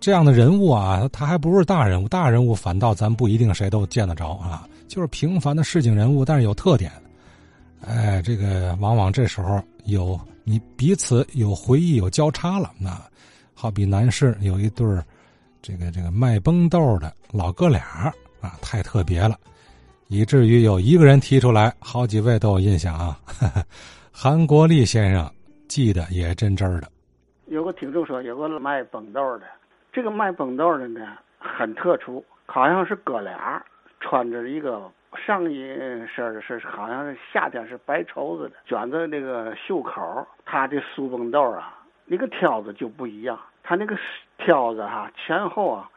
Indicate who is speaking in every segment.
Speaker 1: 这样的人物啊，他还不是大人物，大人物反倒咱不一定谁都见得着啊，就是平凡的市井人物，但是有特点。哎，这个往往这时候有你彼此有回忆有交叉了，那好比南市有一对儿，这个这个卖崩豆的老哥俩啊，太特别了，以至于有一个人提出来，好几位都有印象啊。韩国立先生记得也真真的。
Speaker 2: 有个听众说有个卖崩豆的，这个卖绷豆的呢很特殊，好像是哥俩穿着一个。上衣身是好像是夏天是白绸子的，卷着那个袖口。他的苏绷豆啊，那个挑子就不一样。他那个挑子哈，前后啊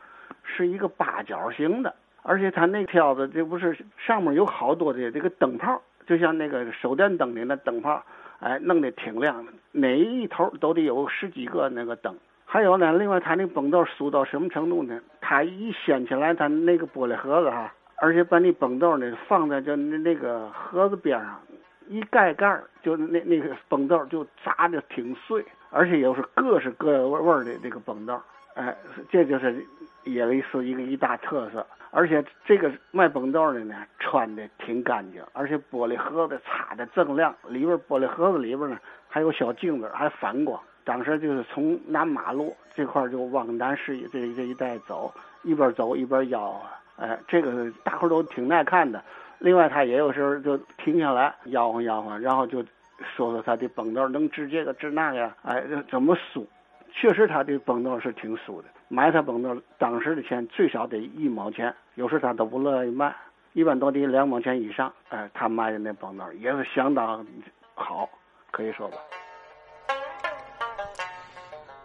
Speaker 2: 是一个八角形的，而且他那挑子这不是上面有好多的这个灯泡，就像那个手电灯的那灯泡，哎，弄得挺亮的。哪一头都得有十几个那个灯。还有呢，另外他那崩豆酥到什么程度呢？他一掀起来，他那个玻璃盒子哈。而且把那崩豆呢放在就那那个盒子边上，一盖盖就那那个崩豆就砸的挺碎，而且又是各式各味味的这个崩豆，哎，这就是耶利斯一个一大特色。而且这个卖崩豆的呢，穿的挺干净，而且玻璃盒子擦的锃亮，里边玻璃盒子里边呢还有小镜子，还反光。当时就是从南马路这块就往南市这这一带走，一边走一边吆喝。哎，这个大伙都挺耐看的。另外，他也有时候就停下来吆喝吆喝，然后就说说他的崩豆能治这个治那个，哎，怎么酥？确实，他的崩豆是挺酥的。买他崩豆，当时的钱最少得一毛钱，有时他都不乐意卖，一般都得两毛钱以上。哎，他卖的那崩豆也是相当好，可以说吧。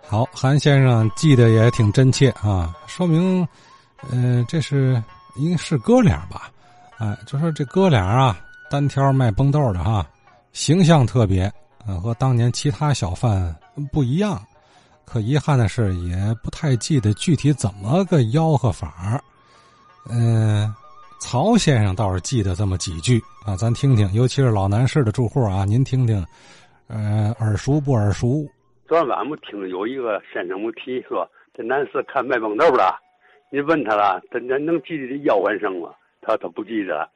Speaker 1: 好，韩先生记得也挺真切啊，说明。嗯，这是应该是哥俩吧？哎，就说这哥俩啊，单挑卖崩豆的哈，形象特别，嗯，和当年其他小贩不一样。可遗憾的是，也不太记得具体怎么个吆喝法嗯，曹先生倒是记得这么几句啊，咱听听。尤其是老南市的住户啊，您听听，呃，耳熟不耳熟？
Speaker 3: 昨晚我听有一个先生我提说，这男士看卖绷豆的。你问他了，他能能记得这吆喝声吗？他他不记得。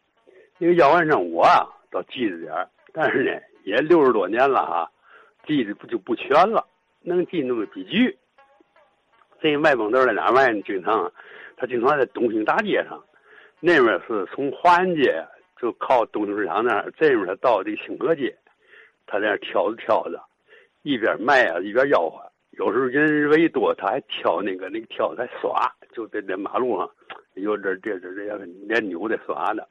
Speaker 3: 那个吆喝声我啊倒记着点但是呢，也六十多年了哈，记得不就不全了，能记那么几句。这卖绷豆的哪卖呢？经常，他经常在东兴大街上，那边是从华安街就靠东兴市场那儿，这边他到这清河街，他在那挑着挑着，一边卖啊一边吆喝。有时候人为多，他还挑那个那个挑在耍，就在那马路上，有这这这这样连扭的耍的。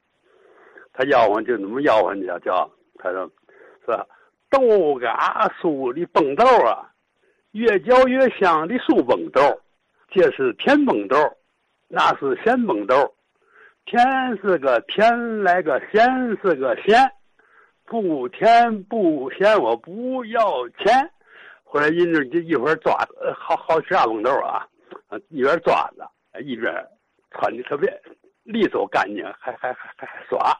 Speaker 3: 他吆喝就那么吆喝呢，叫他说是豆嘎酥的崩豆啊，越嚼越香的酥崩豆，这是甜崩豆，那是咸崩豆，甜是个甜来个咸是个咸，不甜不咸我不要钱。后来人家就一会儿抓好好吃大崩豆啊，一边抓着，一边穿的特别利索干净，还还还还耍，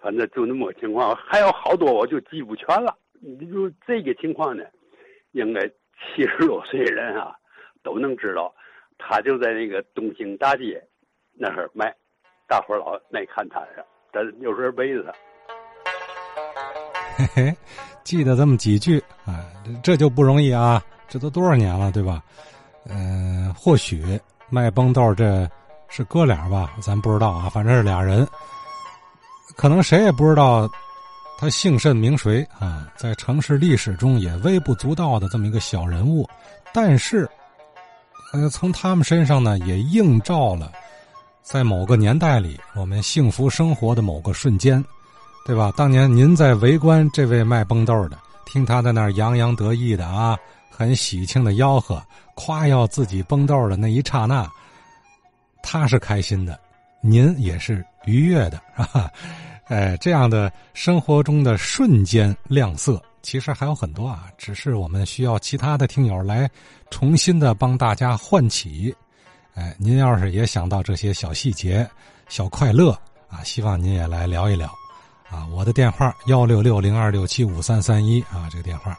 Speaker 3: 反正就那么个情况。还有好多我就记不全了。你就这个情况呢，应该七十多岁人啊都能知道。他就在那个东兴大街那儿卖，大伙老爱看他的，但有时候背着他。
Speaker 1: 嘿，记得这么几句啊，这就不容易啊！这都多少年了，对吧？嗯，或许卖崩豆这是哥俩吧，咱不知道啊。反正是俩人，可能谁也不知道他姓甚名谁啊，在城市历史中也微不足道的这么一个小人物，但是，呃，从他们身上呢，也映照了在某个年代里我们幸福生活的某个瞬间。对吧？当年您在围观这位卖崩豆的，听他在那儿洋洋得意的啊，很喜庆的吆喝、夸耀自己崩豆的那一刹那，他是开心的，您也是愉悦的，啊。哎，这样的生活中的瞬间亮色，其实还有很多啊，只是我们需要其他的听友来重新的帮大家唤起。哎，您要是也想到这些小细节、小快乐啊，希望您也来聊一聊。啊，我的电话幺六六零二六七五三三一啊，这个电话，